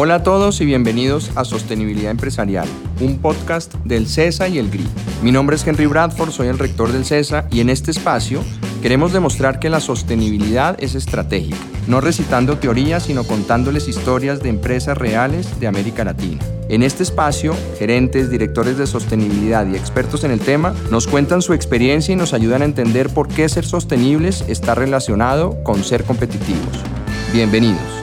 Hola a todos y bienvenidos a Sostenibilidad Empresarial, un podcast del CESA y el GRI. Mi nombre es Henry Bradford, soy el rector del CESA y en este espacio queremos demostrar que la sostenibilidad es estratégica, no recitando teorías, sino contándoles historias de empresas reales de América Latina. En este espacio, gerentes, directores de sostenibilidad y expertos en el tema nos cuentan su experiencia y nos ayudan a entender por qué ser sostenibles está relacionado con ser competitivos. Bienvenidos.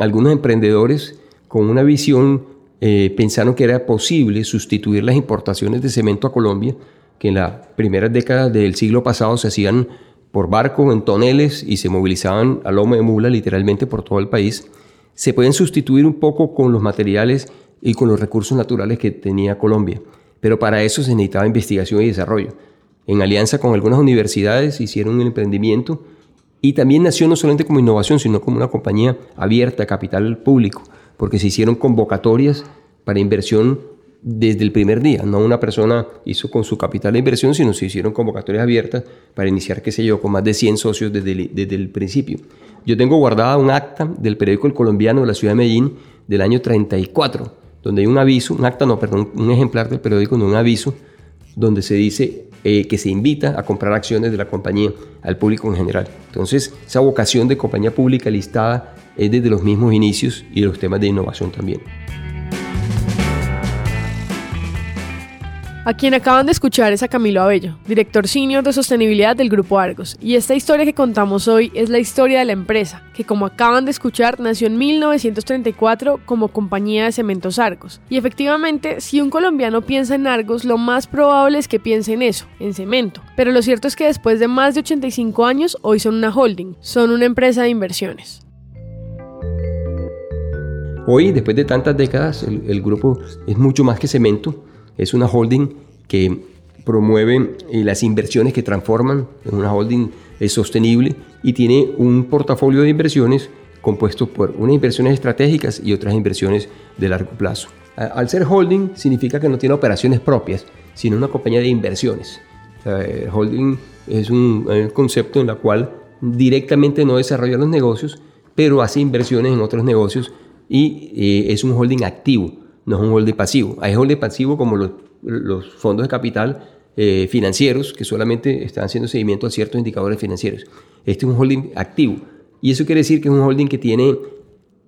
Algunos emprendedores con una visión eh, pensaron que era posible sustituir las importaciones de cemento a Colombia, que en las primeras décadas del siglo pasado se hacían por barco en toneles y se movilizaban a lomo de mula literalmente por todo el país, se pueden sustituir un poco con los materiales y con los recursos naturales que tenía Colombia. Pero para eso se necesitaba investigación y desarrollo. En alianza con algunas universidades hicieron un emprendimiento y también nació no solamente como innovación, sino como una compañía abierta a capital público, porque se hicieron convocatorias para inversión desde el primer día. No una persona hizo con su capital de inversión, sino se hicieron convocatorias abiertas para iniciar, qué sé yo, con más de 100 socios desde el, desde el principio. Yo tengo guardada un acta del periódico El Colombiano de la ciudad de Medellín del año 34, donde hay un aviso, un acta, no, perdón, un ejemplar del periódico, no un aviso, donde se dice eh, que se invita a comprar acciones de la compañía al público en general. Entonces, esa vocación de compañía pública listada es desde los mismos inicios y de los temas de innovación también. A quien acaban de escuchar es a Camilo Abello, director senior de sostenibilidad del Grupo Argos, y esta historia que contamos hoy es la historia de la empresa, que como acaban de escuchar nació en 1934 como compañía de cementos Argos. Y efectivamente, si un colombiano piensa en Argos, lo más probable es que piense en eso, en cemento. Pero lo cierto es que después de más de 85 años, hoy son una holding, son una empresa de inversiones. Hoy, después de tantas décadas, el, el grupo es mucho más que cemento es una holding que promueve eh, las inversiones que transforman, es una holding sostenible y tiene un portafolio de inversiones compuesto por unas inversiones estratégicas y otras inversiones de largo plazo. Al ser holding significa que no tiene operaciones propias, sino una compañía de inversiones. holding es un, concepto en el cual directamente no desarrolla los negocios, pero hace inversiones en otros negocios y eh, es un holding activo no es un holding pasivo. Hay holding pasivo como los, fondos de capital eh, financieros que solamente están haciendo seguimiento a ciertos indicadores financieros. Este es un holding activo. Y eso quiere decir que es un holding que tiene,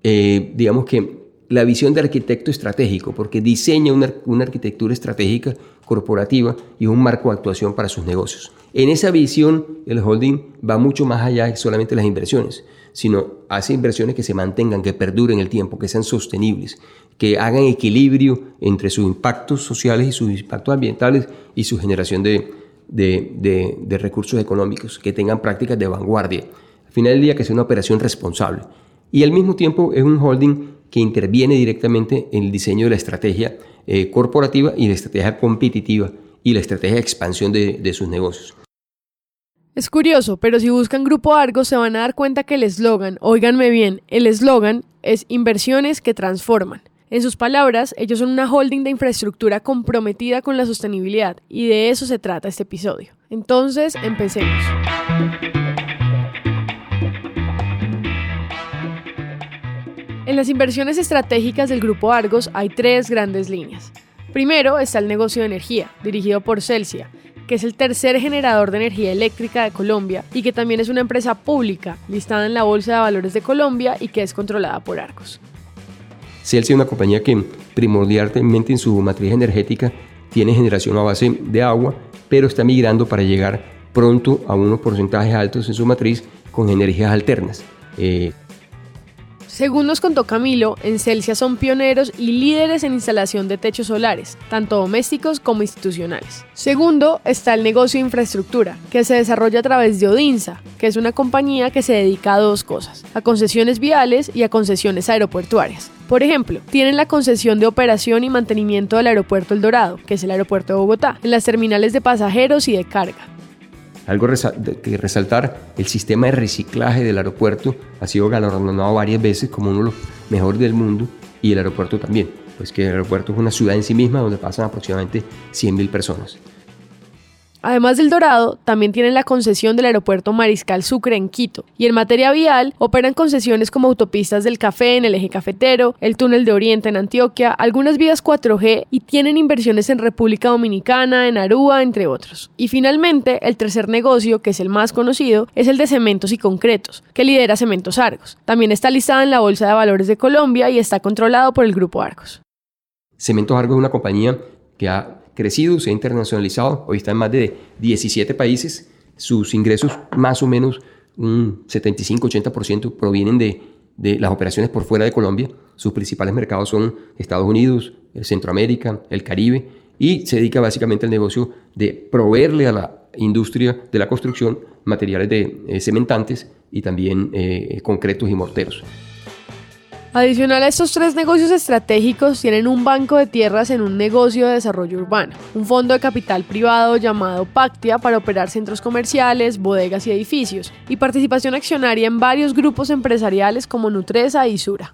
eh, digamos que, la visión de arquitecto estratégico, porque diseña una, una, arquitectura estratégica corporativa y un marco de actuación para sus negocios. En esa visión, el holding va mucho más allá de solamente las inversiones, sino hace inversiones que se mantengan, que perduren el tiempo, que sean sostenibles, que hagan equilibrio entre sus impactos sociales y sus impactos ambientales y su generación de, de, recursos económicos, que tengan prácticas de vanguardia. Al final del día, que sea una operación responsable. Y al mismo tiempo es un holding que interviene directamente en el diseño de la estrategia eh, corporativa y la estrategia competitiva y la estrategia de expansión de, de sus negocios. Es curioso, pero si buscan Grupo Argos se van a dar cuenta que el eslogan, oíganme bien, el eslogan es inversiones que transforman. En sus palabras, ellos son una holding de infraestructura comprometida con la sostenibilidad y de eso se trata este episodio. Entonces, empecemos. En las inversiones estratégicas del Grupo Argos hay tres grandes líneas. Primero está el negocio de energía, dirigido por Celsia, que es el tercer generador de energía eléctrica de Colombia y que también es una empresa pública listada en la Bolsa de Valores de Colombia y que es controlada por Argos. Celsius es una compañía que primordialmente en su matriz energética tiene generación a base de agua, pero está migrando para llegar pronto a unos porcentajes altos en su matriz con energías alternas. Eh, según nos contó Camilo, en Celsia son pioneros y líderes en instalación de techos solares, tanto domésticos como institucionales. Segundo, está el negocio de infraestructura, que se desarrolla a través de Odinsa, que es una compañía que se dedica a dos cosas, a concesiones viales y a concesiones aeroportuarias. Por ejemplo, tienen la concesión de operación y mantenimiento del aeropuerto El Dorado, que es el aeropuerto de Bogotá, en las terminales de pasajeros y de carga. Algo que resaltar, el sistema de reciclaje del aeropuerto ha sido galardonado varias veces como uno de los mejores del mundo y el aeropuerto también, pues que el aeropuerto es una ciudad en sí misma donde pasan aproximadamente 100.000 personas. Además del Dorado, también tienen la concesión del aeropuerto Mariscal Sucre en Quito. Y en materia vial, operan concesiones como autopistas del café en el eje cafetero, el túnel de Oriente en Antioquia, algunas vías 4G y tienen inversiones en República Dominicana, en Aruba, entre otros. Y finalmente, el tercer negocio, que es el más conocido, es el de cementos y concretos, que lidera Cementos Argos. También está listada en la Bolsa de Valores de Colombia y está controlado por el Grupo Argos. Cementos Argos es una compañía que ha crecido, se ha internacionalizado, hoy está en más de 17 países, sus ingresos más o menos un 75-80% provienen de, de las operaciones por fuera de Colombia, sus principales mercados son Estados Unidos, Centroamérica, el Caribe, y se dedica básicamente al negocio de proveerle a la industria de la construcción materiales de eh, cementantes y también eh, concretos y morteros. Adicional a estos tres negocios estratégicos, tienen un banco de tierras en un negocio de desarrollo urbano, un fondo de capital privado llamado Pactia para operar centros comerciales, bodegas y edificios, y participación accionaria en varios grupos empresariales como Nutresa y Sura.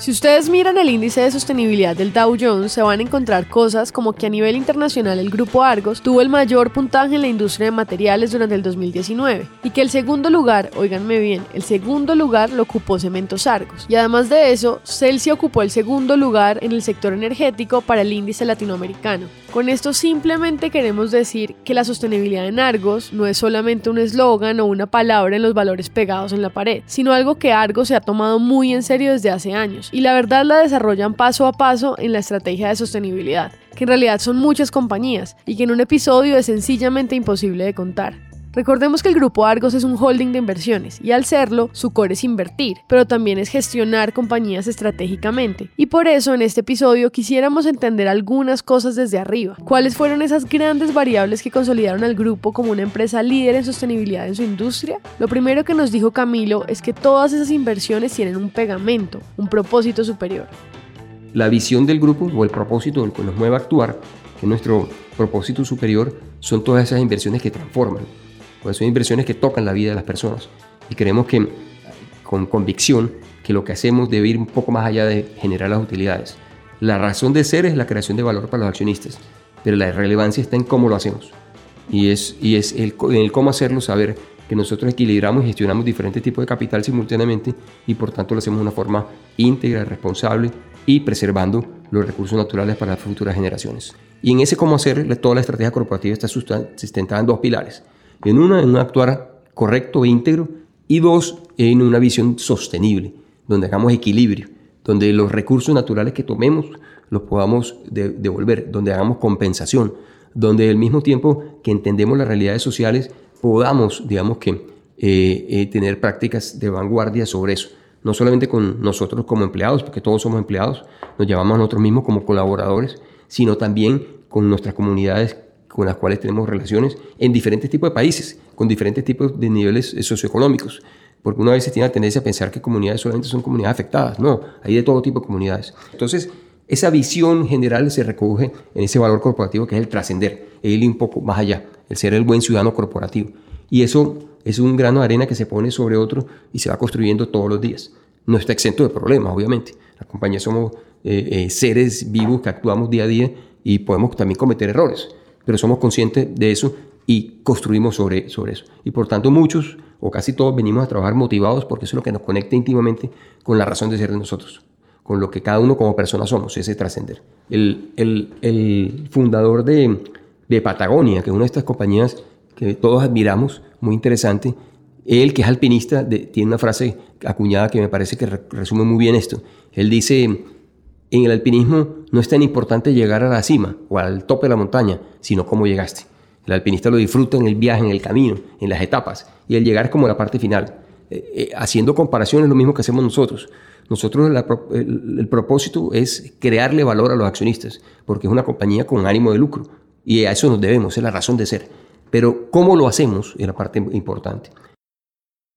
Si ustedes miran el índice de sostenibilidad del Dow Jones, se van a encontrar cosas como que a nivel internacional el grupo Argos tuvo el mayor puntaje en la industria de materiales durante el 2019 y que el segundo lugar, oíganme bien, el segundo lugar lo ocupó Cementos Argos. Y además de eso, Celsius ocupó el segundo lugar en el sector energético para el índice latinoamericano. Con esto simplemente queremos decir que la sostenibilidad en Argos no es solamente un eslogan o una palabra en los valores pegados en la pared, sino algo que Argos se ha tomado muy en serio desde hace años y la verdad la desarrollan paso a paso en la estrategia de sostenibilidad, que en realidad son muchas compañías y que en un episodio es sencillamente imposible de contar. Recordemos que el grupo Argos es un holding de inversiones y al serlo, su core es invertir, pero también es gestionar compañías estratégicamente. Y por eso en este episodio quisiéramos entender algunas cosas desde arriba. ¿Cuáles fueron esas grandes variables que consolidaron al grupo como una empresa líder en sostenibilidad en su industria? Lo primero que nos dijo Camilo es que todas esas inversiones tienen un pegamento, un propósito superior. La visión del grupo o el propósito del que nos mueve a actuar, que nuestro propósito superior, son todas esas inversiones que transforman pues son inversiones que tocan la vida de las personas. Y creemos que con convicción que lo que hacemos debe ir un poco más allá de generar las utilidades. La razón de ser es la creación de valor para los accionistas, pero la relevancia está en cómo lo hacemos. Y es, y es el, el cómo hacerlo saber que nosotros equilibramos y gestionamos diferentes tipos de capital simultáneamente y por tanto lo hacemos de una forma íntegra, responsable y preservando los recursos naturales para las futuras generaciones. Y en ese cómo hacer, toda la estrategia corporativa está sustentada en dos pilares. En una, en un actuar correcto e íntegro. Y dos, en una visión sostenible, donde hagamos equilibrio, donde los recursos naturales que tomemos los podamos devolver, donde hagamos compensación, donde al mismo tiempo que entendemos las realidades sociales podamos, digamos que, eh, eh, tener prácticas de vanguardia sobre eso. No solamente con nosotros como empleados, porque todos somos empleados, nos llamamos a nosotros mismos como colaboradores, sino también con nuestras comunidades con las cuales tenemos relaciones en diferentes tipos de países, con diferentes tipos de niveles eh, socioeconómicos. Porque una vez tiene la tendencia a pensar que comunidades solamente son comunidades afectadas. No, hay de todo tipo de comunidades. Entonces, esa visión general se recoge en ese valor corporativo que es el trascender, el ir un poco más allá, el ser el buen ciudadano corporativo. Y eso es un grano de arena que se pone sobre otro y se va construyendo todos los días. No está exento de problemas, obviamente. Las compañías somos eh, eh, seres vivos que actuamos día a día y podemos también cometer errores pero somos conscientes de eso y construimos sobre, sobre eso. Y por tanto muchos o casi todos venimos a trabajar motivados porque eso es lo que nos conecta íntimamente con la razón de ser de nosotros, con lo que cada uno como persona somos, ese trascender. El, el, el, fundador de, de Patagonia, que es una de estas compañías que todos admiramos, muy interesante, él que es alpinista tiene una frase acuñada que me parece que resume muy bien esto. Él dice, en el alpinismo no es tan importante llegar a la cima o al tope de la montaña, sino cómo llegaste. El alpinista lo disfruta en el viaje, en el camino, en las etapas, y el llegar como la parte final. Eh, eh, haciendo comparaciones lo mismo que hacemos nosotros. Nosotros el, propósito es crearle valor a los accionistas, porque es una compañía con ánimo de lucro, y a eso nos debemos, es la razón de ser. Pero cómo lo hacemos es la parte importante.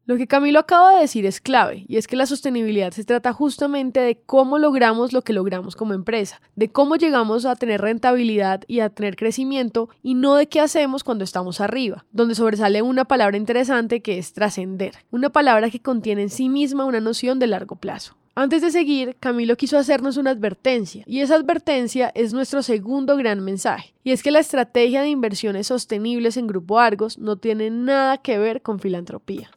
Lo que Camilo acaba de decir es clave, y es que la sostenibilidad se trata justamente de cómo logramos lo que logramos como empresa, de cómo llegamos a tener rentabilidad y a tener crecimiento, y no de qué hacemos cuando estamos arriba, donde sobresale una palabra interesante que es trascender, una palabra que contiene en sí misma una noción de largo plazo. Antes de seguir, Camilo quiso hacernos una advertencia, y esa advertencia es nuestro segundo gran mensaje, y es que la estrategia de inversiones sostenibles en Grupo Argos no tiene nada que ver con filantropía.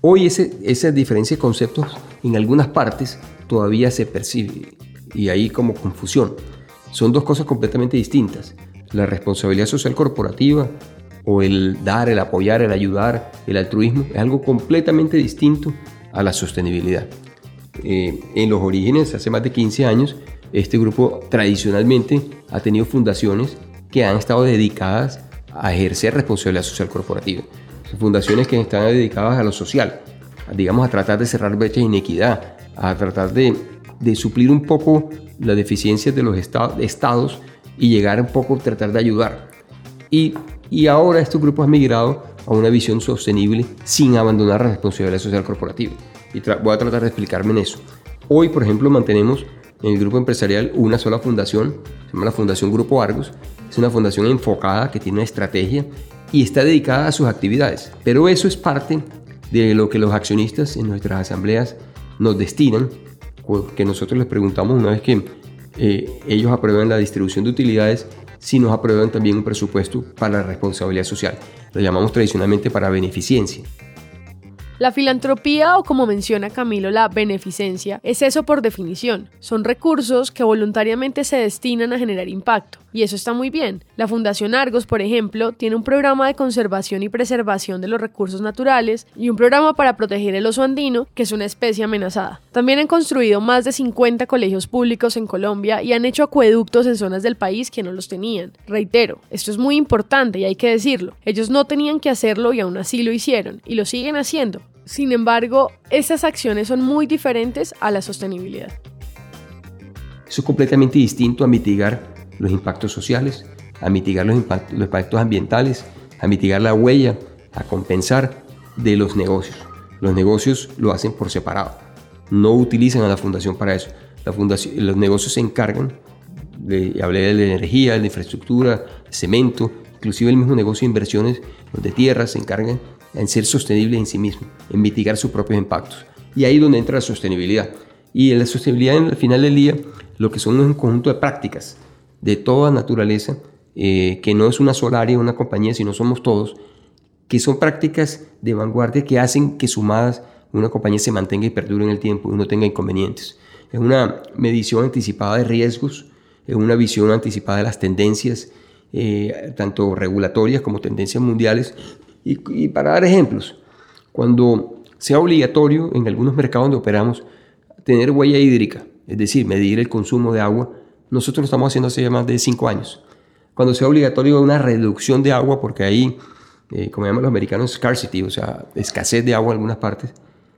Hoy ese, esa diferencia de conceptos en algunas partes todavía se percibe, y hay como confusión. Son dos cosas completamente distintas. La responsabilidad social corporativa o el dar, el apoyar, el ayudar, el altruismo es algo completamente distinto a la sostenibilidad. Eh, en los orígenes, hace más de 15 años, este grupo tradicionalmente ha tenido fundaciones que han estado dedicadas a ejercer responsabilidad social corporativa. Fundaciones que están dedicadas a lo social, digamos a tratar de cerrar brechas de inequidad, a tratar de, suplir un poco las deficiencias de los estados y llegar un poco a tratar de ayudar. Y, y ahora estos grupos han migrado a una visión sostenible sin abandonar la responsabilidad social corporativa y voy a tratar de explicarme en eso. Hoy, por ejemplo, mantenemos en el grupo empresarial una sola fundación, se llama la Fundación Grupo Argos. Es una fundación enfocada que tiene una estrategia y está dedicada a sus actividades. Pero eso es parte de lo que los accionistas en nuestras asambleas nos destinan, que nosotros les preguntamos una vez que eh, ellos aprueban la distribución de utilidades, si nos aprueban también un presupuesto para la responsabilidad social. Lo llamamos tradicionalmente para beneficencia. La filantropía o como menciona Camilo la beneficencia es eso por definición. Son recursos que voluntariamente se destinan a generar impacto. Y eso está muy bien. La Fundación Argos, por ejemplo, tiene un programa de conservación y preservación de los recursos naturales y un programa para proteger el oso andino, que es una especie amenazada. También han construido más de 50 colegios públicos en Colombia y han hecho acueductos en zonas del país que no los tenían. Reitero, esto es muy importante y hay que decirlo. Ellos no tenían que hacerlo y aún así lo hicieron y lo siguen haciendo. Sin embargo, estas acciones son muy diferentes a la sostenibilidad. Eso es completamente distinto a mitigar los impactos sociales, a mitigar los impactos, ambientales, a mitigar la huella, a compensar de los negocios. Los negocios lo hacen por separado. No utilizan a la fundación para eso. La fundación, los negocios se encargan, de, hablé de la energía, de la infraestructura, cemento, inclusive el mismo negocio de inversiones de tierras se encargan en ser sostenible en sí mismo, en mitigar sus propios impactos. Y ahí es donde entra la sostenibilidad. Y en la sostenibilidad, en el final del día, lo que son un conjunto de prácticas de toda naturaleza, eh, que no es una sola área, una compañía, sino somos todos, que son prácticas de vanguardia que hacen que sumadas una compañía se mantenga y perdure en el tiempo y no tenga inconvenientes. Es una medición anticipada de riesgos, es una visión anticipada de las tendencias, eh, tanto regulatorias como tendencias mundiales, y, para dar ejemplos, cuando sea obligatorio en algunos mercados donde operamos tener huella hídrica, es decir, medir el consumo de agua, nosotros lo estamos haciendo hace más de cinco años. Cuando sea obligatorio una reducción de agua, porque ahí, eh, como llaman los americanos, scarcity, o sea, escasez de agua en algunas partes,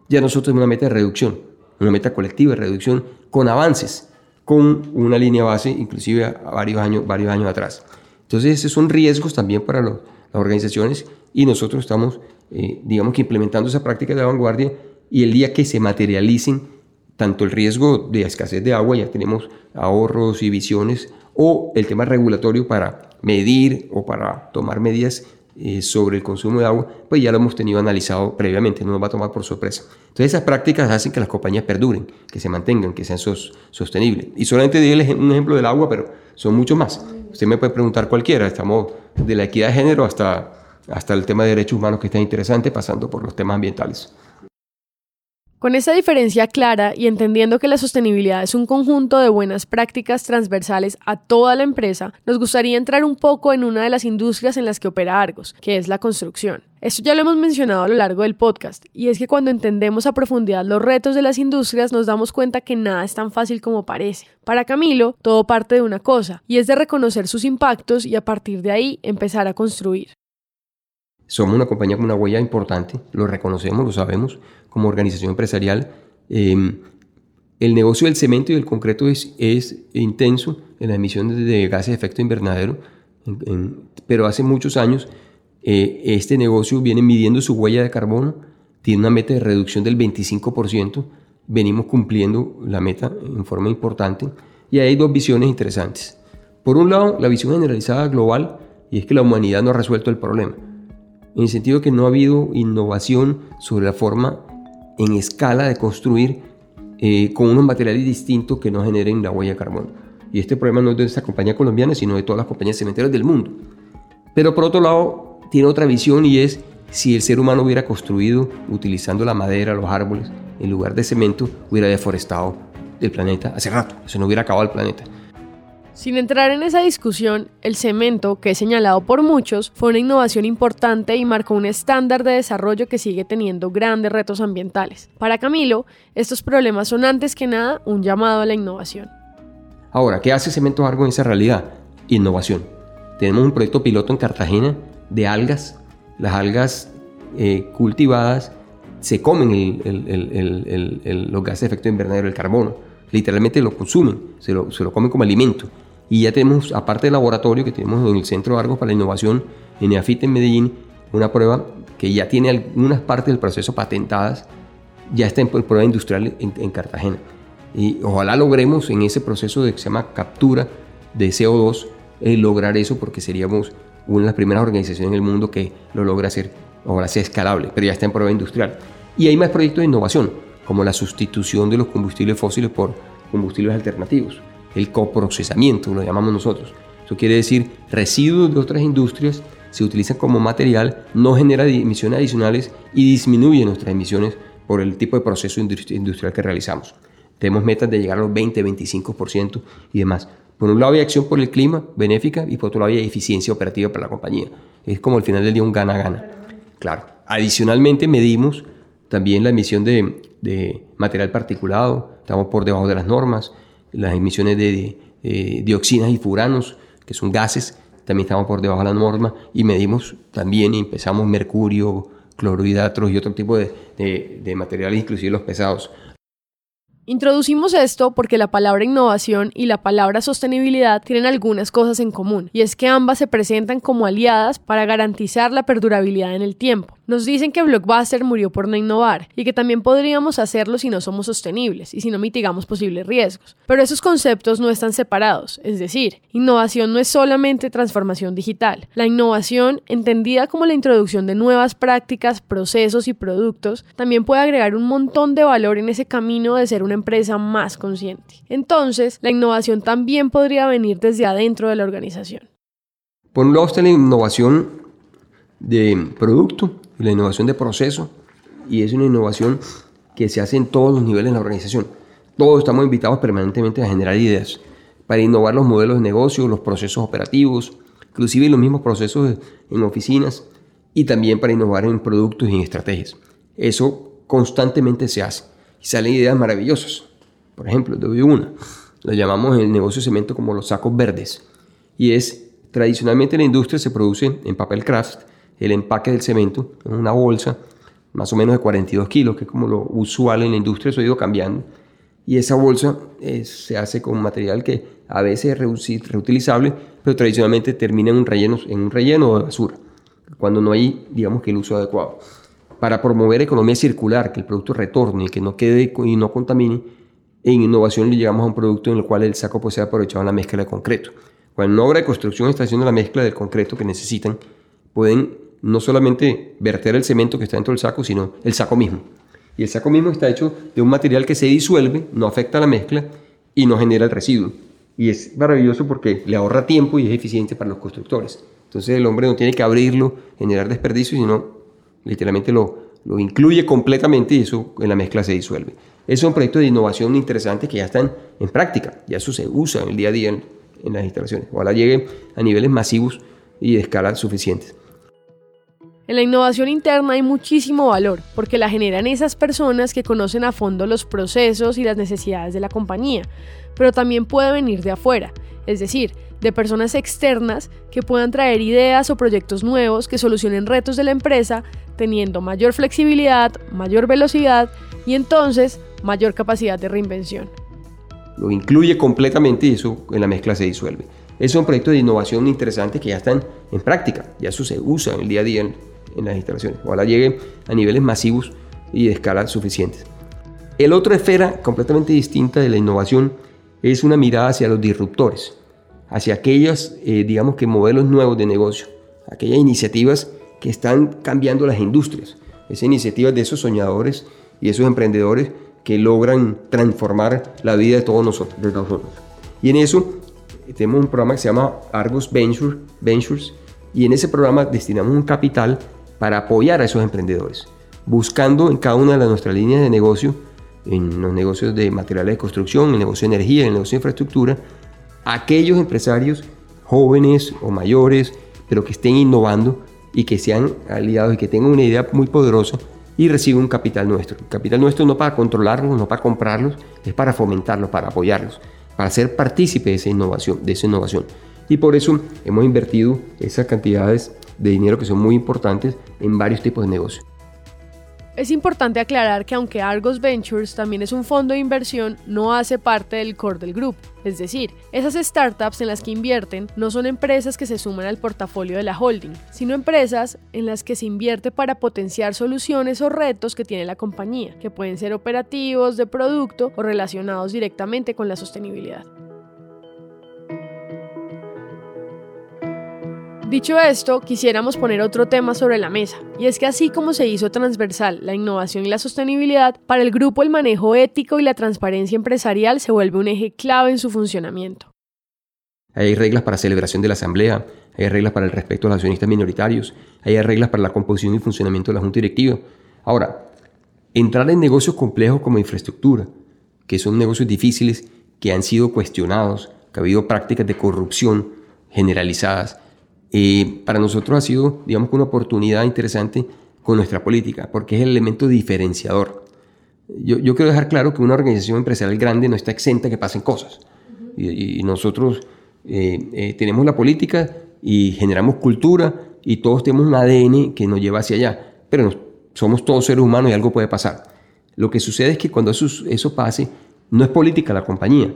ya nosotros tenemos una meta de reducción, una meta colectiva de reducción con avances, con una línea base, inclusive a varios años, varios años atrás. Entonces, esos son riesgos también para las organizaciones y nosotros estamos, eh, digamos que implementando esa práctica de vanguardia y el día que se materialicen tanto el riesgo de escasez de agua, ya tenemos ahorros y visiones, o el tema regulatorio para medir o para tomar medidas eh, sobre el consumo de agua, pues ya lo hemos tenido analizado previamente, no nos va a tomar por sorpresa. Entonces esas prácticas hacen que las compañías perduren, que se mantengan, que sean sostenibles. Y solamente di un ejemplo del agua, pero son mucho más. Usted me puede preguntar cualquiera, estamos de la equidad de género hasta hasta el tema de derechos humanos que está interesante, pasando por los temas ambientales. Con esa diferencia clara y entendiendo que la sostenibilidad es un conjunto de buenas prácticas transversales a toda la empresa, nos gustaría entrar un poco en una de las industrias en las que opera Argos, que es la construcción. Esto ya lo hemos mencionado a lo largo del podcast, y es que cuando entendemos a profundidad los retos de las industrias nos damos cuenta que nada es tan fácil como parece. Para Camilo, todo parte de una cosa, y es de reconocer sus impactos y a partir de ahí empezar a construir. Somos una compañía con una huella importante, lo reconocemos, lo sabemos como organización empresarial. Em, el negocio del cemento y del concreto es, intenso en la emisión de gases de efecto invernadero, pero hace muchos años eh, este negocio viene midiendo su huella de carbono, tiene una meta de reducción del 25%, venimos cumpliendo la meta en forma importante y hay dos visiones interesantes. Por un lado, la visión generalizada global y es que la humanidad no ha resuelto el problema en el sentido que no ha habido innovación sobre la forma en escala de construir eh, con unos materiales distintos que no generen la huella de carbono. Y este problema no es de esta compañía colombiana, sino de todas las compañías cementeras del mundo. Pero por otro lado, tiene otra visión y es si el ser humano hubiera construido utilizando la madera, los árboles, en lugar de cemento, hubiera deforestado el planeta hace rato, se no hubiera acabado el planeta. Sin entrar en esa discusión, el cemento, que es señalado por muchos, fue una innovación importante y marcó un estándar de desarrollo que sigue teniendo grandes retos ambientales. Para Camilo, estos problemas son antes que nada un llamado a la innovación. Ahora, ¿qué hace Cemento Argo en esa realidad? Innovación. Tenemos un proyecto piloto en Cartagena de algas. Las algas eh, cultivadas se comen los gases de efecto invernadero, el carbono. Literalmente lo consumen, se lo comen como alimento. Y ya tenemos, aparte del laboratorio que tenemos en el Centro de Argos para la Innovación en EAFIT en Medellín, una prueba que ya tiene algunas partes del proceso patentadas, ya está en prueba industrial en, Cartagena. Y ojalá logremos en ese proceso de que se llama captura de CO2, eh, lograr eso porque seríamos una de las primeras organizaciones en el mundo que lo logra hacer, ojalá sea escalable, pero ya está en prueba industrial. Y hay más proyectos de innovación, como la sustitución de los combustibles fósiles por combustibles alternativos el coprocesamiento, lo llamamos nosotros. Eso quiere decir residuos de otras industrias se utilizan como material, no genera emisiones adicionales y disminuye nuestras emisiones por el tipo de proceso industrial que realizamos. Tenemos metas de llegar a los 20, 25% y demás. Por un lado hay acción por el clima benéfica y por otro lado hay eficiencia operativa para la compañía. Es como al final del día un gana-gana. Claro. Adicionalmente medimos también la emisión de, de material particulado, estamos por debajo de las normas, las emisiones de, dioxinas y furanos, que son gases, también estamos por debajo de la norma y medimos también y empezamos mercurio, clorhidratos y otro tipo de, de materiales, inclusive los pesados. Introducimos esto porque la palabra innovación y la palabra sostenibilidad tienen algunas cosas en común, y es que ambas se presentan como aliadas para garantizar la perdurabilidad en el tiempo. Nos dicen que Blockbuster murió por no innovar y que también podríamos hacerlo si no somos sostenibles y si no mitigamos posibles riesgos. Pero esos conceptos no están separados, es decir, innovación no es solamente transformación digital. La innovación, entendida como la introducción de nuevas prácticas, procesos y productos, también puede agregar un montón de valor en ese camino de ser una empresa más consciente. Entonces, la innovación también podría venir desde adentro de la organización. Por un lado está la innovación de producto la innovación de proceso, y es una innovación que se hace en todos los niveles de la organización. Todos estamos invitados permanentemente a generar ideas para innovar los modelos de negocio, los procesos operativos, inclusive los mismos procesos en oficinas y también para innovar en productos y en estrategias. Eso constantemente se hace y salen ideas maravillosas. Por ejemplo, doy una. Lo llamamos en el negocio de cemento como los sacos verdes. Y es, tradicionalmente en la industria se produce en papel craft el empaque del cemento en una bolsa más o menos de 42 kilos, que es como lo usual en la industria, eso ha ido cambiando. Y esa bolsa eh, se hace con material que a veces es reutilizable, pero tradicionalmente termina en un relleno, en un relleno de basura, cuando no hay, digamos que el uso adecuado. Para promover economía circular, que el producto retorne, que no quede y no contamine, en innovación le llegamos a un producto en el cual el saco puede ser aprovechado en la mezcla de concreto. Cuando en una obra de construcción está haciendo la mezcla del concreto que necesitan, pueden no solamente verter el cemento que está dentro del saco, sino el saco mismo. Y el saco mismo está hecho de un material que se disuelve, no afecta la mezcla y no genera el residuo. Y es maravilloso porque le ahorra tiempo y es eficiente para los constructores. Entonces el hombre no tiene que abrirlo, generar desperdicio, sino literalmente lo, lo incluye completamente y eso en la mezcla se disuelve. Es un proyecto de innovación interesante que ya están en práctica, ya eso se usa en el día a día en, en las instalaciones. Ojalá llegue a niveles masivos y de escala suficientes. En la innovación interna hay muchísimo valor, porque la generan esas personas que conocen a fondo los procesos y las necesidades de la compañía, pero también puede venir de afuera, es decir, de personas externas que puedan traer ideas o proyectos nuevos que solucionen retos de la empresa, teniendo mayor flexibilidad, mayor velocidad y entonces mayor capacidad de reinvención. Lo incluye completamente y eso en la mezcla se disuelve. Es un proyecto de innovación interesante que ya están en práctica, ya eso se usa en el día a día en las instalaciones. Ojalá llegue a niveles masivos y de escala suficientes. El otra esfera completamente distinta de la innovación es una mirada hacia los disruptores, hacia aquellos, eh, digamos que modelos nuevos de negocio, aquellas iniciativas que están cambiando las industrias, esas iniciativas de esos soñadores y esos emprendedores que logran transformar la vida de todos nosotros. De nosotros. Y en eso tenemos un programa que se llama Argos Ventures y en ese programa destinamos un capital para apoyar a esos emprendedores, buscando en cada una de nuestras líneas de negocio, en los negocios de materiales de construcción, en el negocio de energía, en el negocio de infraestructura, aquellos empresarios jóvenes o mayores, pero que estén innovando y que sean aliados y que tengan una idea muy poderosa y reciben un capital nuestro. El capital nuestro no para controlarlos, no para comprarlos, es para fomentarlos, para apoyarlos, para ser partícipe de esa innovación, de esa innovación. Y por eso hemos invertido esas cantidades de dinero que son muy importantes en varios tipos de negocios. Es importante aclarar que aunque Argos Ventures también es un fondo de inversión, no hace parte del core del grupo. Es decir, esas startups en las que invierten no son empresas que se suman al portafolio de la holding, sino empresas en las que se invierte para potenciar soluciones o retos que tiene la compañía, que pueden ser operativos, de producto o relacionados directamente con la sostenibilidad. Dicho esto, quisiéramos poner otro tema sobre la mesa, y es que así como se hizo transversal la innovación y la sostenibilidad, para el grupo el manejo ético y la transparencia empresarial se vuelve un eje clave en su funcionamiento. Hay reglas para celebración de la asamblea, hay reglas para el respeto a los accionistas minoritarios, hay reglas para la composición y funcionamiento de la junta directiva. Ahora, entrar en negocios complejos como infraestructura, que son negocios difíciles, que han sido cuestionados, que ha habido prácticas de corrupción generalizadas, eh, para nosotros ha sido, digamos, una oportunidad interesante con nuestra política, porque es el elemento diferenciador. Yo, yo quiero dejar claro que una organización empresarial grande no está exenta que pasen cosas. y, nosotros eh, eh, tenemos la política y generamos cultura y todos tenemos un ADN que nos lleva hacia allá, pero somos todos seres humanos y algo puede pasar. Lo que sucede es que cuando eso, eso pase, no es política la compañía,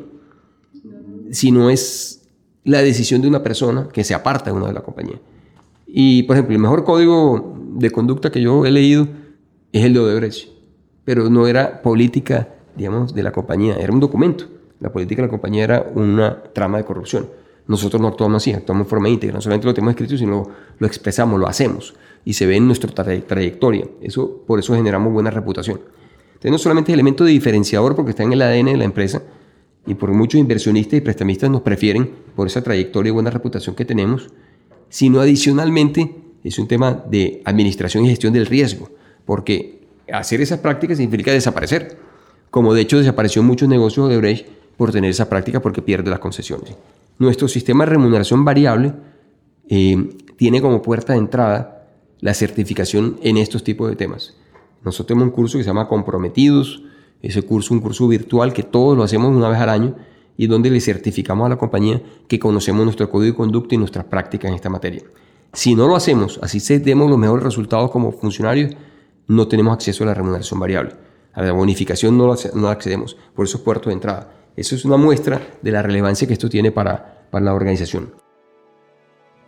sino es la decisión de una persona que se aparta de una de la compañía. Y, por ejemplo, el mejor código de conducta que yo he leído es el de Odebrecht, pero no era política, digamos, de la compañía, era un documento. La política de la compañía era una trama de corrupción. Nosotros no actuamos así, actuamos de forma íntegra, no solamente lo tenemos escrito, sino lo expresamos, lo hacemos y se ve en nuestra trayectoria. Eso, por eso generamos buena reputación. Entonces, no solamente es elemento diferenciador porque está en el ADN de la empresa, y por muchos inversionistas y prestamistas nos prefieren por esa trayectoria y buena reputación que tenemos, sino adicionalmente es un tema de administración y gestión del riesgo, porque hacer esas prácticas significa desaparecer, como de hecho desapareció muchos negocios de Brecht por tener esa práctica porque pierde las concesiones. Nuestro sistema de remuneración variable eh, tiene como puerta de entrada la certificación en estos tipos de temas. Nosotros tenemos un curso que se llama Comprometidos, ese curso, un curso virtual que todos lo hacemos una vez al año y donde le certificamos a la compañía que conocemos nuestro código de conducta y nuestras prácticas en esta materia. Si no lo hacemos, así se demos los mejores resultados como funcionarios, no tenemos acceso a la remuneración variable. A la bonificación no, no accedemos, por eso es puerto de entrada. Eso es una muestra de la relevancia que esto tiene para, para la organización.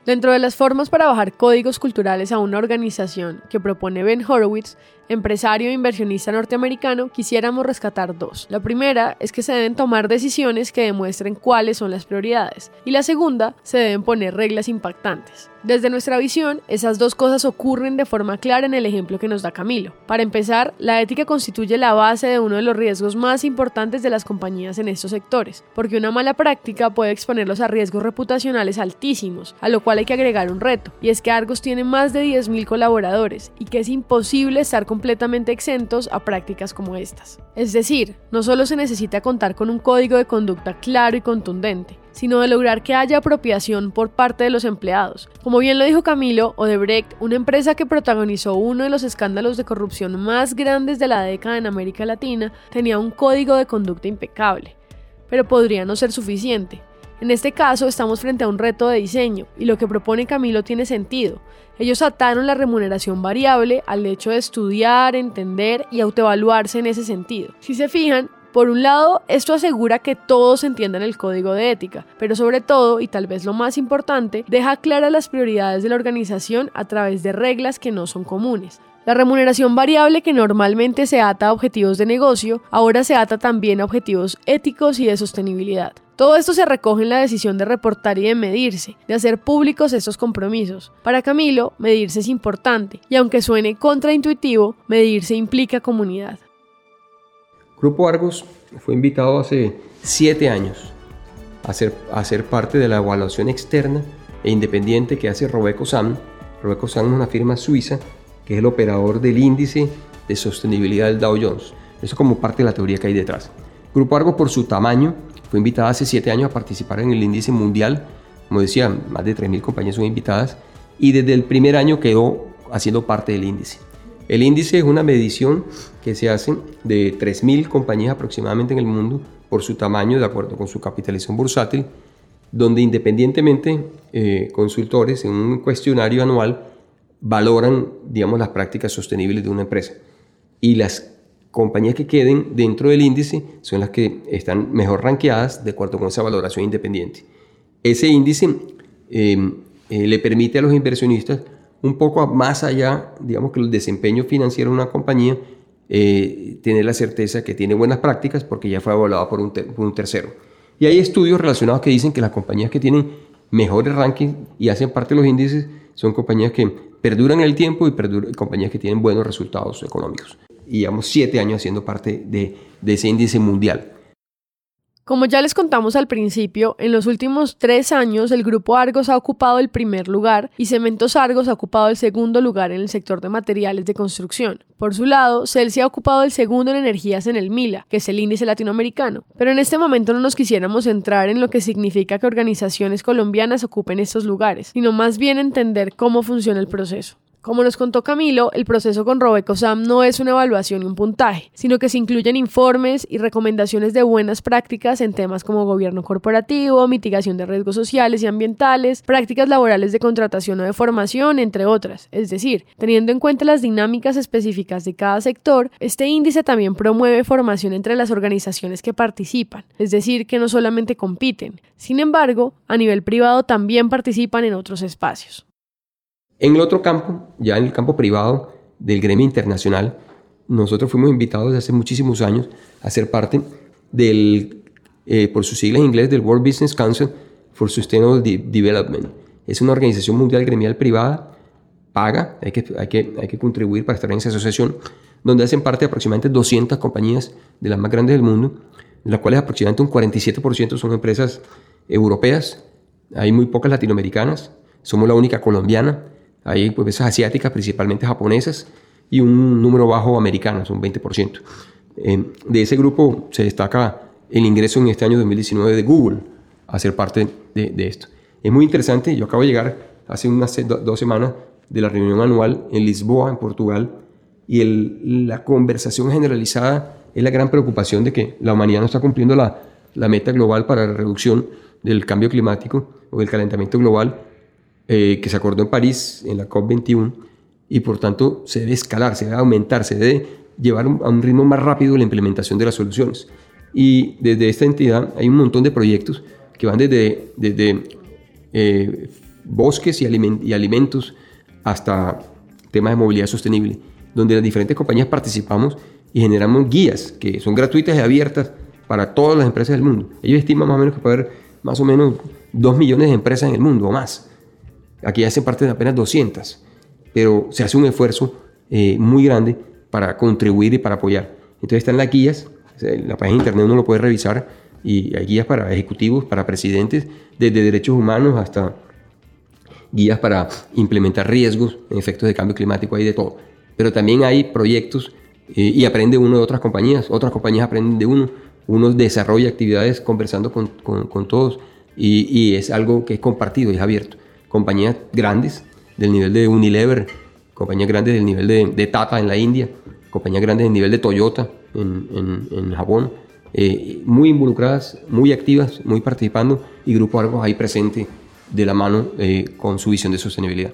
Dentro de las formas para bajar códigos culturales a una organización que propone Ben Horowitz, empresario e inversionista norteamericano, quisiéramos rescatar dos. La primera es que se deben tomar decisiones que demuestren cuáles son las prioridades y la segunda, se deben poner reglas impactantes. Desde nuestra visión, esas dos cosas ocurren de forma clara en el ejemplo que nos da Camilo. Para empezar, la ética constituye la base de uno de los riesgos más importantes de las compañías en estos sectores, porque una mala práctica puede exponerlos a riesgos reputacionales altísimos, a lo cual hay que agregar un reto, y es que Argos tiene más de 10.000 colaboradores y que es imposible estar completamente exentos a prácticas como estas. Es decir, no solo se necesita contar con un código de conducta claro y contundente, sino de lograr que haya apropiación por parte de los empleados. Como bien lo dijo Camilo, Odebrecht, una empresa que protagonizó uno de los escándalos de corrupción más grandes de la década en América Latina, tenía un código de conducta impecable. Pero podría no ser suficiente. En este caso estamos frente a un reto de diseño y lo que propone Camilo tiene sentido. Ellos ataron la remuneración variable al hecho de estudiar, entender y autoevaluarse en ese sentido. Si se fijan, por un lado, esto asegura que todos entiendan el código de ética, pero sobre todo, y tal vez lo más importante, deja claras las prioridades de la organización a través de reglas que no son comunes. La remuneración variable que normalmente se ata a objetivos de negocio, ahora se ata también a objetivos éticos y de sostenibilidad. Todo esto se recoge en la decisión de reportar y de medirse, de hacer públicos estos compromisos. Para Camilo, medirse es importante, y aunque suene contraintuitivo, medirse implica comunidad. Grupo Argos fue invitado hace siete años a ser, parte de la evaluación externa e independiente que hace Robeco Sam. Robeco Sam es una firma suiza que es el operador del índice de sostenibilidad del Dow Jones. Eso como parte de la teoría que hay detrás. Grupo Argos, por su tamaño, fue invitado hace siete años a participar en el índice mundial. Como decía, más de 3.000 compañías son invitadas. Y desde el primer año quedó haciendo parte del índice. El índice es una medición que se hace de 3.000 compañías aproximadamente en el mundo por su tamaño, de acuerdo con su capitalización bursátil, donde independientemente eh, consultores en un cuestionario anual valoran, digamos, las prácticas sostenibles de una empresa. Y las compañías que queden dentro del índice son las que están mejor ranqueadas de acuerdo con esa valoración independiente. Ese índice eh, eh, le permite a los inversionistas un poco más allá, digamos que el desempeño financiero de una compañía, eh, tener la certeza que tiene buenas prácticas porque ya fue evaluada por un, tercero. Y hay estudios relacionados que dicen que las compañías que tienen mejores rankings y hacen parte de los índices son compañías que perduran el tiempo y, compañías que tienen buenos resultados económicos. Y llevamos siete años haciendo parte de ese índice mundial. Como ya les contamos al principio, en los últimos tres años el grupo Argos ha ocupado el primer lugar y Cementos Argos ha ocupado el segundo lugar en el sector de materiales de construcción. Por su lado, Celsia ha ocupado el segundo en energías en el MILA, que es el índice latinoamericano. Pero en este momento no nos quisiéramos centrar en lo que significa que organizaciones colombianas ocupen estos lugares, sino más bien entender cómo funciona el proceso. Como nos contó Camilo, el proceso con Robecosam no es una evaluación y un puntaje, sino que se incluyen informes y recomendaciones de buenas prácticas en temas como gobierno corporativo, mitigación de riesgos sociales y ambientales, prácticas laborales de contratación o de formación, entre otras. Es decir, teniendo en cuenta las dinámicas específicas de cada sector, este índice también promueve formación entre las organizaciones que participan, es decir, que no solamente compiten. Sin embargo, a nivel privado también participan en otros espacios. En el otro campo, ya en el campo privado del gremio internacional, nosotros fuimos invitados hace muchísimos años a ser parte del, eh, por sus siglas en inglés, del World Business Council for Sustainable Development. Es una organización mundial gremial privada, paga, hay que, hay, que, hay que contribuir para estar en esa asociación, donde hacen parte aproximadamente 200 compañías de las más grandes del mundo, de las cuales aproximadamente un 47% son empresas europeas, hay muy pocas latinoamericanas, somos la única colombiana, hay pues, empresas asiáticas, principalmente japonesas, y un número bajo americanos, un 20%. Eh, de ese grupo se destaca el ingreso en este año 2019 de Google a ser parte de, esto. Es muy interesante, yo acabo de llegar hace unas dos semanas de la reunión anual en Lisboa, en Portugal, y el, la conversación generalizada es la gran preocupación de que la humanidad no está cumpliendo la, la meta global para la reducción del cambio climático o del calentamiento global eh, que se acordó en París en la COP21 y por tanto se debe escalar, se debe aumentar, se debe llevar a un ritmo más rápido la implementación de las soluciones. Y desde esta entidad hay un montón de proyectos que van desde, desde eh, bosques y, y alimentos hasta temas de movilidad sostenible, donde las diferentes compañías participamos y generamos guías que son gratuitas y abiertas para todas las empresas del mundo. Ellos estiman más o menos que puede haber más o menos 2 millones de empresas en el mundo o más. Aquí hacen parte de apenas 200, pero se hace un esfuerzo eh, muy grande para contribuir y para apoyar. Entonces están las guías, la página de internet uno lo puede revisar y hay guías para ejecutivos, para presidentes, desde derechos humanos hasta guías para implementar riesgos efectos de cambio climático, hay de todo. Pero también hay proyectos eh, y aprende uno de otras compañías, otras compañías aprenden de uno, uno desarrolla actividades conversando con, con, todos y, y, es algo que es compartido, es abierto compañías grandes del nivel de Unilever, compañías grandes del nivel de, Tata en la India, compañías grandes del nivel de Toyota en, Japón, eh, muy involucradas, muy activas, muy participando y Grupo Argos ahí presente de la mano eh, con su visión de sostenibilidad.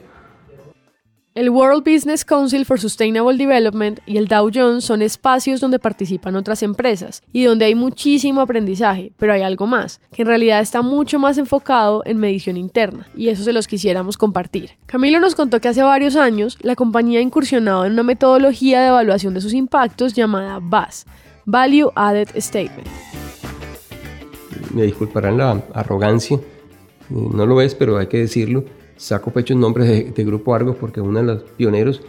El World Business Council for Sustainable Development y el Dow Jones son espacios donde participan otras empresas y donde hay muchísimo aprendizaje, pero hay algo más, que en realidad está mucho más enfocado en medición interna, y eso se los quisiéramos compartir. Camilo nos contó que hace varios años la compañía ha incursionado en una metodología de evaluación de sus impactos llamada VAS, Value Added Statement. Me disculparán la arrogancia, eh, no lo es, pero hay que decirlo saco pecho en nombre de, Grupo Argos porque uno de los pioneros,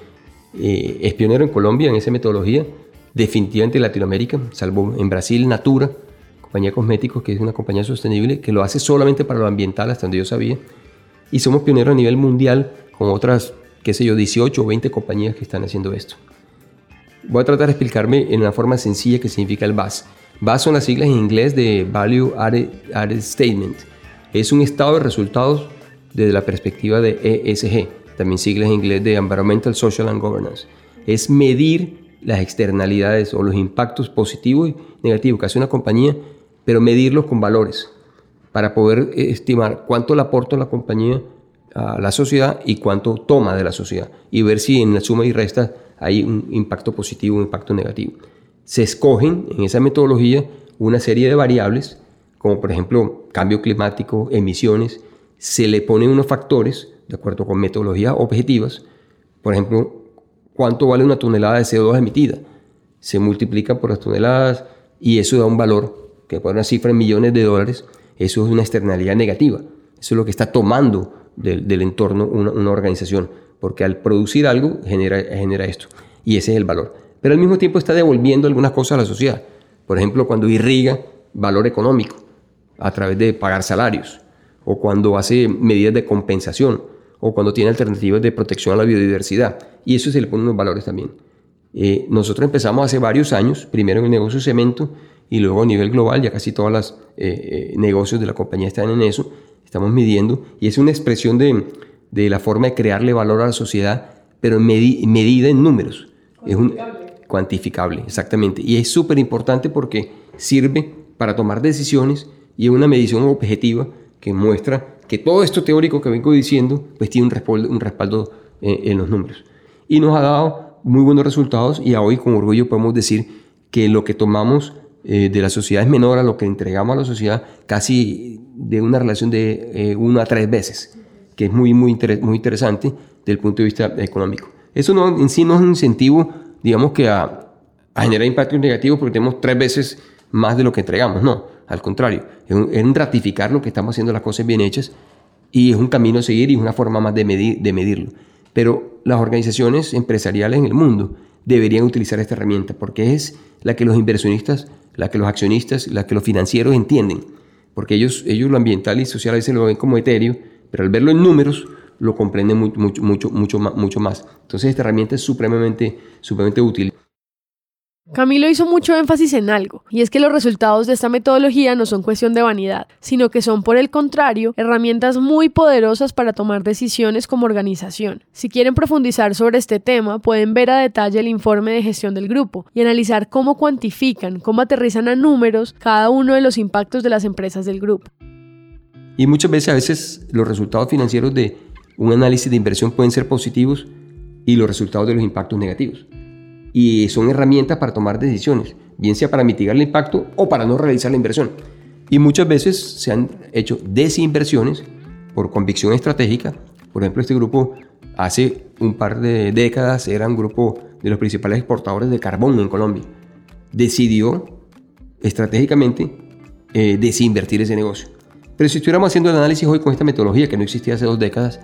eh, es pionero en Colombia en esa metodología definitivamente en Latinoamérica, salvo en Brasil, Natura, compañía de cosméticos, que es una compañía sostenible, que lo hace solamente para lo ambiental, hasta donde yo sabía. Y somos pioneros a nivel mundial con otras, qué sé yo, 18 o 20 compañías que están haciendo esto. Voy a tratar de explicarme en una forma sencilla qué significa el VAS. VAS son las siglas en inglés de Value Added, Statement. Es un estado de resultados desde la perspectiva de ESG, también siglas en inglés de Environmental, Social and Governance. Es medir las externalidades o los impactos positivos y negativos que hace una compañía, pero medirlos con valores para poder eh, estimar cuánto le aporta la compañía a la sociedad y cuánto toma de la sociedad y ver si en la suma y resta hay un impacto positivo o un impacto negativo. Se escogen en esa metodología una serie de variables, como por ejemplo cambio climático, emisiones, se le ponen unos factores de acuerdo con metodologías objetivas, por ejemplo, cuánto vale una tonelada de CO2 emitida, se multiplica por las toneladas y eso da un valor que puede una cifra en millones de dólares, eso es una externalidad negativa, eso es lo que está tomando del, entorno una organización porque al producir algo genera, genera esto. Y ese es el valor. Pero al mismo tiempo está devolviendo algunas cosas a la sociedad. Por ejemplo, cuando irriga valor económico a través de pagar salarios, o cuando hace medidas de compensación, o cuando tiene alternativas de protección a la biodiversidad. Y eso se le ponen unos valores también. Eh, nosotros empezamos hace varios años, primero en el negocio de cemento y luego a nivel global, ya casi todos los eh, eh, negocios de la compañía están en eso, estamos midiendo, y es una expresión de, de la forma de crearle valor a la sociedad, pero medida en números. Es un, cuantificable, exactamente. Y es súper importante porque sirve para tomar decisiones y es una medición objetiva que muestra que todo esto teórico que vengo diciendo pues tiene un respaldo, un respaldo eh, en, los números. Y nos ha dado muy buenos resultados y hoy con orgullo podemos decir que lo que tomamos eh, de la sociedad es menor a lo que entregamos a la sociedad casi de una relación de eh, una a tres veces que es muy, muy, muy interesante desde el punto de vista económico. Eso no, en sí no es un incentivo, digamos que a, a generar impactos negativos porque tenemos tres veces más de lo que entregamos, no, al contrario, es ratificar lo que estamos haciendo las cosas bien hechas y es un camino a seguir y es una forma más de, medir, de medirlo. Pero las organizaciones empresariales en el mundo deberían utilizar esta herramienta porque es la que los inversionistas, la que los accionistas, la que los financieros entienden. Porque ellos, ellos lo ambiental y social a veces lo ven como etéreo pero al verlo en números lo comprende mucho, mucho, mucho, mucho, mucho más. Entonces esta herramienta es supremamente, supremamente útil. Camilo hizo mucho énfasis en algo, y es que los resultados de esta metodología no son cuestión de vanidad, sino que son, por el contrario, herramientas muy poderosas para tomar decisiones como organización. Si quieren profundizar sobre este tema, pueden ver a detalle el informe de gestión del grupo y analizar cómo cuantifican, cómo aterrizan a números cada uno de los impactos de las empresas del grupo. Y muchas veces, a veces, los resultados financieros de un análisis de inversión pueden ser positivos y los resultados de los impactos negativos. Y son herramientas para tomar decisiones, bien sea para mitigar el impacto o para no realizar la inversión. Y muchas veces se han hecho desinversiones por convicción estratégica. Por ejemplo, este grupo hace un par de décadas era un grupo de los principales exportadores de carbón en Colombia. Decidió estratégicamente eh, desinvertir ese negocio. Pero si estuviéramos haciendo el análisis hoy con esta metodología que no existía hace dos décadas,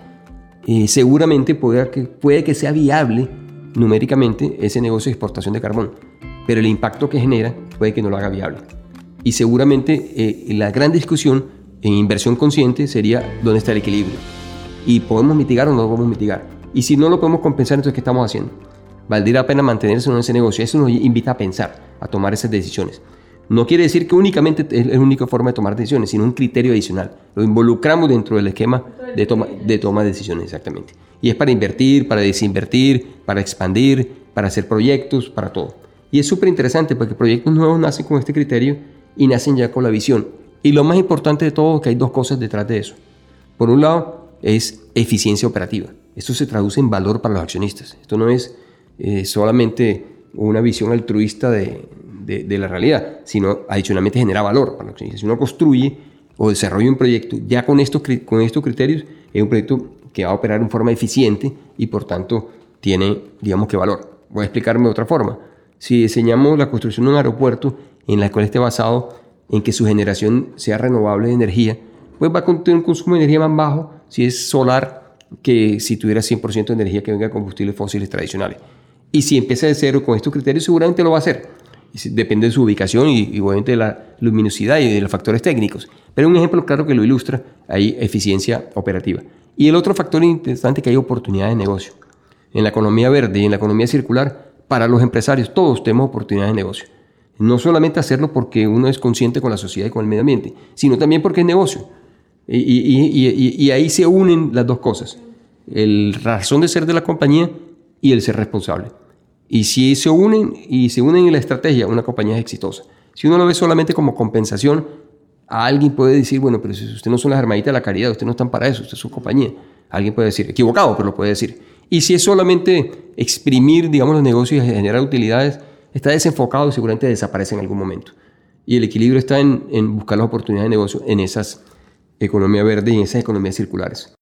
eh, seguramente puede que, puede que sea viable numéricamente ese negocio de exportación de carbón, pero el impacto que genera puede que no lo haga viable. Y seguramente eh, la gran discusión en inversión consciente sería dónde está el equilibrio. Y podemos mitigar o no podemos mitigar. Y si no lo podemos compensar, entonces ¿qué estamos haciendo? ¿Valdría la pena mantenerse en ese negocio? Eso nos invita a pensar, a tomar esas decisiones. No quiere decir que únicamente es la única forma de tomar decisiones, sino un criterio adicional. Lo involucramos dentro del esquema de toma de, toma de decisiones, exactamente. Y es para invertir, para desinvertir, para expandir, para hacer proyectos, para todo. Y es súper interesante porque proyectos nuevos nacen con este criterio y nacen ya con la visión. Y lo más importante de todo es que hay dos cosas detrás de eso. Por un lado, es eficiencia operativa. Esto se traduce en valor para los accionistas. Esto no es eh, solamente una visión altruista de, la realidad, sino adicionalmente genera valor para la Si uno construye o desarrolla un proyecto ya con estos, con estos criterios, es un proyecto que va a operar en forma eficiente y por tanto tiene, digamos que valor. Voy a explicarme de otra forma. Si diseñamos la construcción de un aeropuerto en la cual esté basado en que su generación sea renovable de energía, pues va a tener un consumo de energía más bajo si es solar que si tuviera 100% de energía que venga de combustibles fósiles tradicionales. Y si empieza de cero con estos criterios, seguramente lo va a hacer. Depende de su ubicación y, y obviamente de la luminosidad y de los factores técnicos. Pero un ejemplo claro que lo ilustra, hay eficiencia operativa. Y el otro factor interesante que hay oportunidades de negocio. En la economía verde y en la economía circular, para los empresarios, todos tenemos oportunidades de negocio. No solamente hacerlo porque uno es consciente con la sociedad y con el medio ambiente, sino también porque es negocio. Y, ahí se unen las dos cosas, el razón de ser de la compañía y el ser responsable. Y si se unen y se unen en la estrategia, una compañía es exitosa. Si uno lo ve solamente como compensación, alguien puede decir, bueno, pero si usted no son las hermanitas de la caridad, usted no están para eso, usted es su compañía. Alguien puede decir, equivocado, pero lo puede decir. Y si es solamente exprimir, digamos, los negocios y generar utilidades, está desenfocado y seguramente desaparece en algún momento. Y el equilibrio está en, en buscar las oportunidades de negocio en esas economía verde y en esas economías circulares.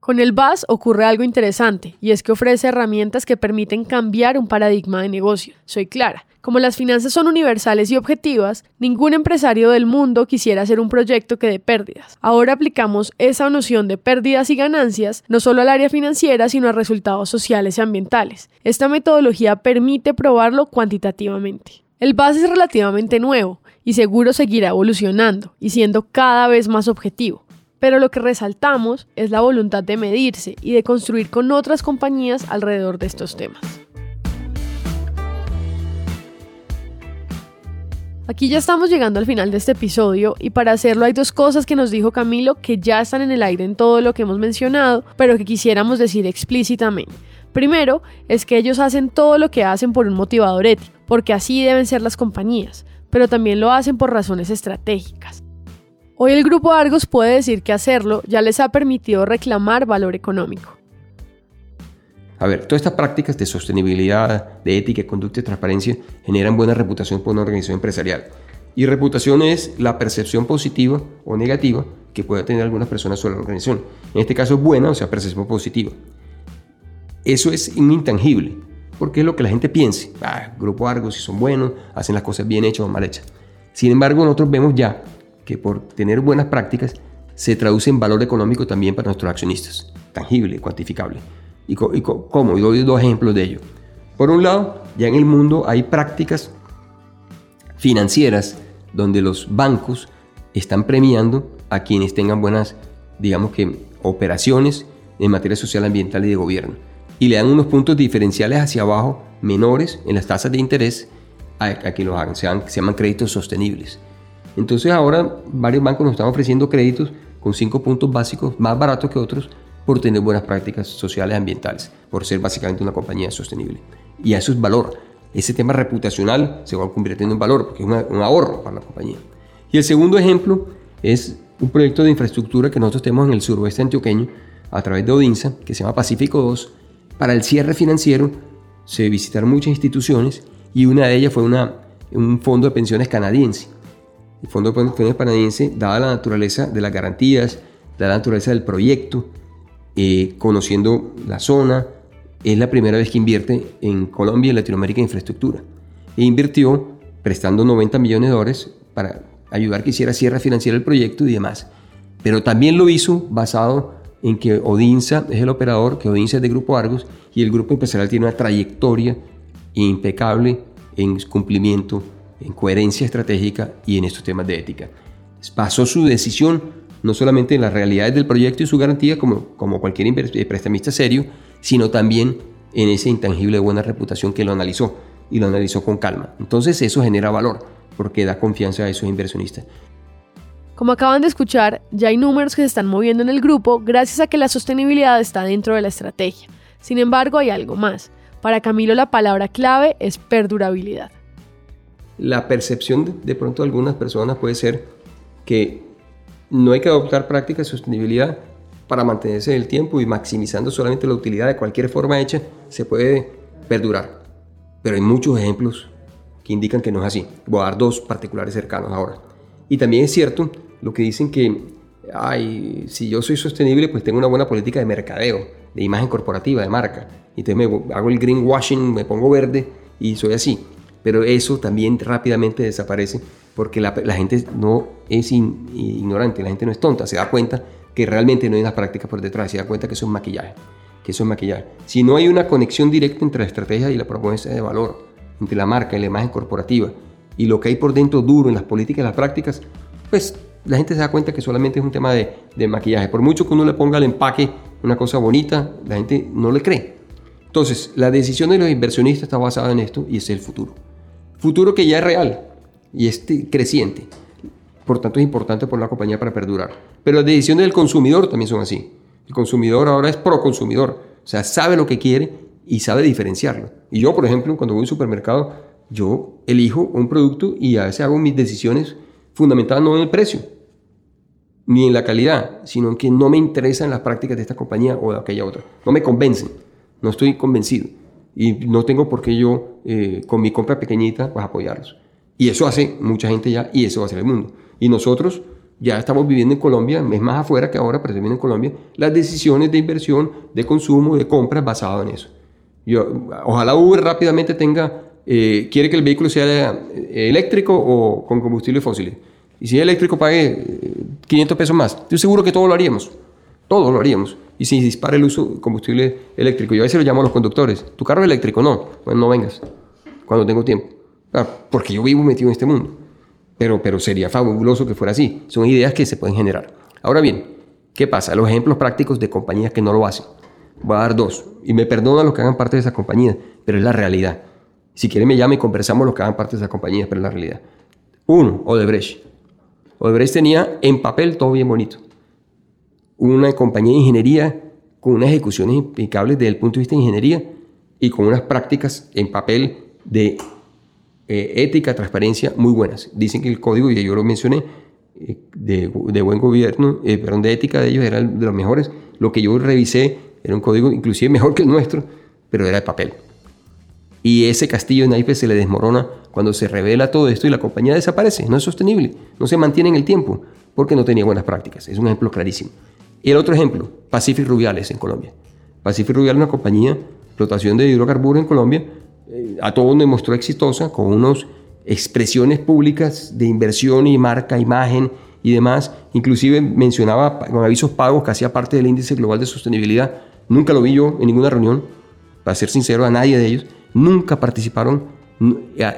Con el BAS ocurre algo interesante, y es que ofrece herramientas que permiten cambiar un paradigma de negocio. Soy clara. Como las finanzas son universales y objetivas, ningún empresario del mundo quisiera hacer un proyecto que dé pérdidas. Ahora aplicamos esa noción de pérdidas y ganancias no solo al área financiera, sino a resultados sociales y ambientales. Esta metodología permite probarlo cuantitativamente. El BAS es relativamente nuevo, y seguro seguirá evolucionando y siendo cada vez más objetivo. Pero lo que resaltamos es la voluntad de medirse y de construir con otras compañías alrededor de estos temas. Aquí ya estamos llegando al final de este episodio y para hacerlo hay dos cosas que nos dijo Camilo que ya están en el aire en todo lo que hemos mencionado, pero que quisiéramos decir explícitamente. Primero, es que ellos hacen todo lo que hacen por un motivador ético, porque así deben ser las compañías pero también lo hacen por razones estratégicas. Hoy el grupo Argos puede decir que hacerlo ya les ha permitido reclamar valor económico. A ver, todas estas prácticas de sostenibilidad, de ética, conducta y transparencia generan buena reputación por una organización empresarial. Y reputación es la percepción positiva o negativa que puede tener algunas personas sobre la organización. En este caso, buena, o sea, percepción positiva. Eso es intangible porque es lo que la gente piense. Ah, Grupo Argos, si son buenos, hacen las cosas bien hechas o mal hechas. Sin embargo, nosotros vemos ya que por tener buenas prácticas se traduce en valor económico también para nuestros accionistas, tangible, cuantificable. ¿Y, cómo? Y doy dos ejemplos de ello. Por un lado, ya en el mundo hay prácticas financieras donde los bancos están premiando a quienes tengan buenas, digamos que, operaciones en materia social, ambiental y de gobierno y le dan unos puntos diferenciales hacia abajo menores en las tasas de interés a, que los hagan, se llaman créditos sostenibles. Entonces ahora varios bancos nos están ofreciendo créditos con cinco puntos básicos más baratos que otros por tener buenas prácticas sociales ambientales, por ser básicamente una compañía sostenible. Y eso es valor. Ese tema reputacional se va convirtiendo en valor porque es un ahorro para la compañía. Y el segundo ejemplo es un proyecto de infraestructura que nosotros tenemos en el suroeste antioqueño a través de Odinsa, que se llama Pacífico 2, para el cierre financiero se visitaron muchas instituciones y una de ellas fue una, un fondo de pensiones canadiense. El fondo de pensiones canadiense, dada la naturaleza de las garantías, dada la naturaleza del proyecto, eh, conociendo la zona, es la primera vez que invierte en Colombia y Latinoamérica en infraestructura. E invirtió prestando 90 millones de dólares para ayudar que hiciera cierre financiero el proyecto y demás. Pero también lo hizo basado en que Odinsa es el operador, que Odinsa es de Grupo Argos y el grupo empresarial tiene una trayectoria impecable en cumplimiento, en coherencia estratégica y en estos temas de ética. Pasó su decisión no solamente en las realidades del proyecto y su garantía como, como cualquier eh, prestamista serio, sino también en ese intangible de buena reputación que lo analizó y lo analizó con calma. Entonces eso genera valor porque da confianza a esos inversionistas. Como acaban de escuchar, ya hay números que se están moviendo en el grupo gracias a que la sostenibilidad está dentro de la estrategia. Sin embargo, hay algo más. Para Camilo la palabra clave es perdurabilidad. La percepción de, pronto de algunas personas puede ser que no hay que adoptar prácticas de sostenibilidad para mantenerse en el tiempo y maximizando solamente la utilidad de cualquier forma hecha, se puede perdurar. Pero hay muchos ejemplos que indican que no es así. Voy a dar dos particulares cercanos ahora. Y también es cierto lo que dicen que, ay, si yo soy sostenible, pues tengo una buena política de mercadeo, de imagen corporativa, de marca. Entonces me hago el greenwashing, me pongo verde y soy así. Pero eso también rápidamente desaparece porque la, gente no es ignorante, la gente no es tonta, se da cuenta que realmente no hay unas prácticas por detrás, se da cuenta que eso es maquillaje. que eso es maquillaje. Si no hay una conexión directa entre la estrategia y la promesa de valor, entre la marca y la imagen corporativa, y lo que hay por dentro duro en las políticas y las prácticas, pues la gente se da cuenta que solamente es un tema de, de maquillaje. Por mucho que uno le ponga al empaque una cosa bonita, la gente no le cree. Entonces, la decisión de los inversionistas está basada en esto y es el futuro. Futuro que ya es real y es creciente. Por tanto, es importante por la compañía para perdurar. Pero las decisiones del consumidor también son así. El consumidor ahora es pro consumidor. O sea, sabe lo que quiere y sabe diferenciarlo. Y yo, por ejemplo, cuando voy a un supermercado, yo elijo un producto y a veces hago mis decisiones fundamentadas no en el precio, ni en la calidad, sino en que no me interesan las prácticas de esta compañía o de aquella otra. No me convencen, no estoy convencido. Y no tengo por qué yo, eh, con mi compra pequeñita, pues apoyarlos. Y eso hace mucha gente ya, y eso va a ser el mundo. Y nosotros ya estamos viviendo en Colombia, es más afuera que ahora, pero también en Colombia, las decisiones de inversión, de consumo, de compras basadas en eso. Yo, ojalá Uber rápidamente tenga, eh, quiere que el vehículo sea eh, eléctrico o con combustible fósil. Y si es eléctrico pague 500 pesos más. Estoy seguro que todo lo haríamos. Todo lo haríamos. Y si dispara el uso de combustible eléctrico, yo a veces lo llamo a los conductores. ¿Tu carro es eléctrico? No. Bueno, no vengas. Cuando tengo tiempo. Ah, porque yo vivo metido en este mundo. Pero, pero sería fabuloso que fuera así. Son ideas que se pueden generar. Ahora bien, ¿qué pasa? Los ejemplos prácticos de compañías que no lo hacen. Voy a dar dos. Y me perdonan los que hagan parte de esa compañía, pero es la realidad. Si quieren me llamen y conversamos los que hagan parte de esa compañía, pero es la realidad. Uno, Odebrecht. Odebrecht tenía en papel todo bien bonito. Una compañía de ingeniería con unas ejecuciones impecables desde el punto de vista de ingeniería y con unas prácticas en papel de eh, ética, transparencia muy buenas. Dicen que el código, y yo lo mencioné, eh, de, buen gobierno, eh, perdón, de ética de ellos era de los mejores. Lo que yo revisé era un código inclusive mejor que el nuestro, pero era de papel. Y ese castillo de naipes se le desmorona cuando se revela todo esto y la compañía desaparece. No es sostenible, no se mantiene en el tiempo porque no tenía buenas prácticas. Es un ejemplo clarísimo. El otro ejemplo, Pacific Rubiales en Colombia. Pacific Rubiales es una compañía explotación de hidrocarburos en Colombia. Eh, a todos demostró exitosa con unas expresiones públicas de inversión y marca, imagen y demás. Inclusive mencionaba con avisos pagos que hacía parte del índice global de sostenibilidad. Nunca lo vi yo en ninguna reunión, para ser sincero, a nadie de ellos nunca participaron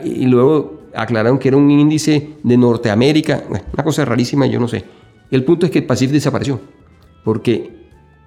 y luego aclararon que era un índice de Norteamérica, una cosa rarísima, yo no sé. El punto es que el Pacífico desapareció, porque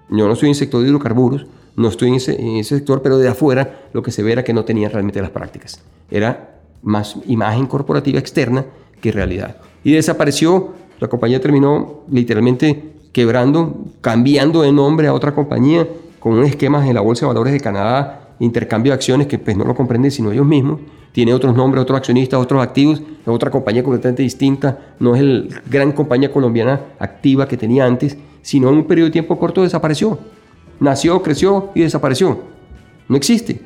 yo no estoy en sector de hidrocarburos, no estoy en ese, sector, pero de afuera lo que se ve era que no tenían realmente las prácticas. Era más imagen corporativa externa que realidad. Y desapareció, la compañía terminó literalmente quebrando, cambiando de nombre a otra compañía, con un esquema en la Bolsa de Valores de Canadá intercambio de acciones que pues no lo comprenden sino ellos mismos, tiene otros nombres, otros accionistas, otros activos, otra compañía completamente distinta, no es el gran compañía colombiana activa que tenía antes, sino en un periodo de tiempo corto desapareció. Nació, creció y desapareció. No existe.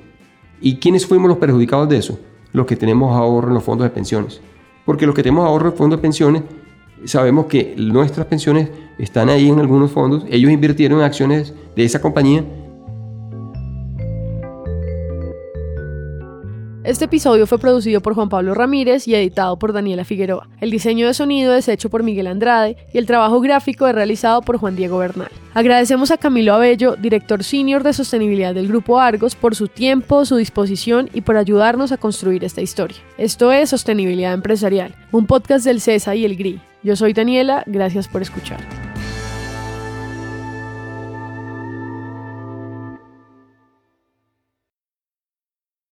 ¿Y quiénes fuimos los perjudicados de eso? Los que tenemos ahorro en los fondos de pensiones. Porque los que tenemos ahorro en fondos de pensiones, sabemos que nuestras pensiones están ahí en algunos fondos, ellos invirtieron en acciones de esa compañía Este episodio fue producido por Juan Pablo Ramírez y editado por Daniela Figueroa. El diseño de sonido es hecho por Miguel Andrade y el trabajo gráfico es realizado por Juan Diego Bernal. Agradecemos a Camilo Abello, director senior de sostenibilidad del Grupo Argos, por su tiempo, su disposición y por ayudarnos a construir esta historia. Esto es Sostenibilidad Empresarial, un podcast del CESA y el GRI. Yo soy Daniela, gracias por escuchar.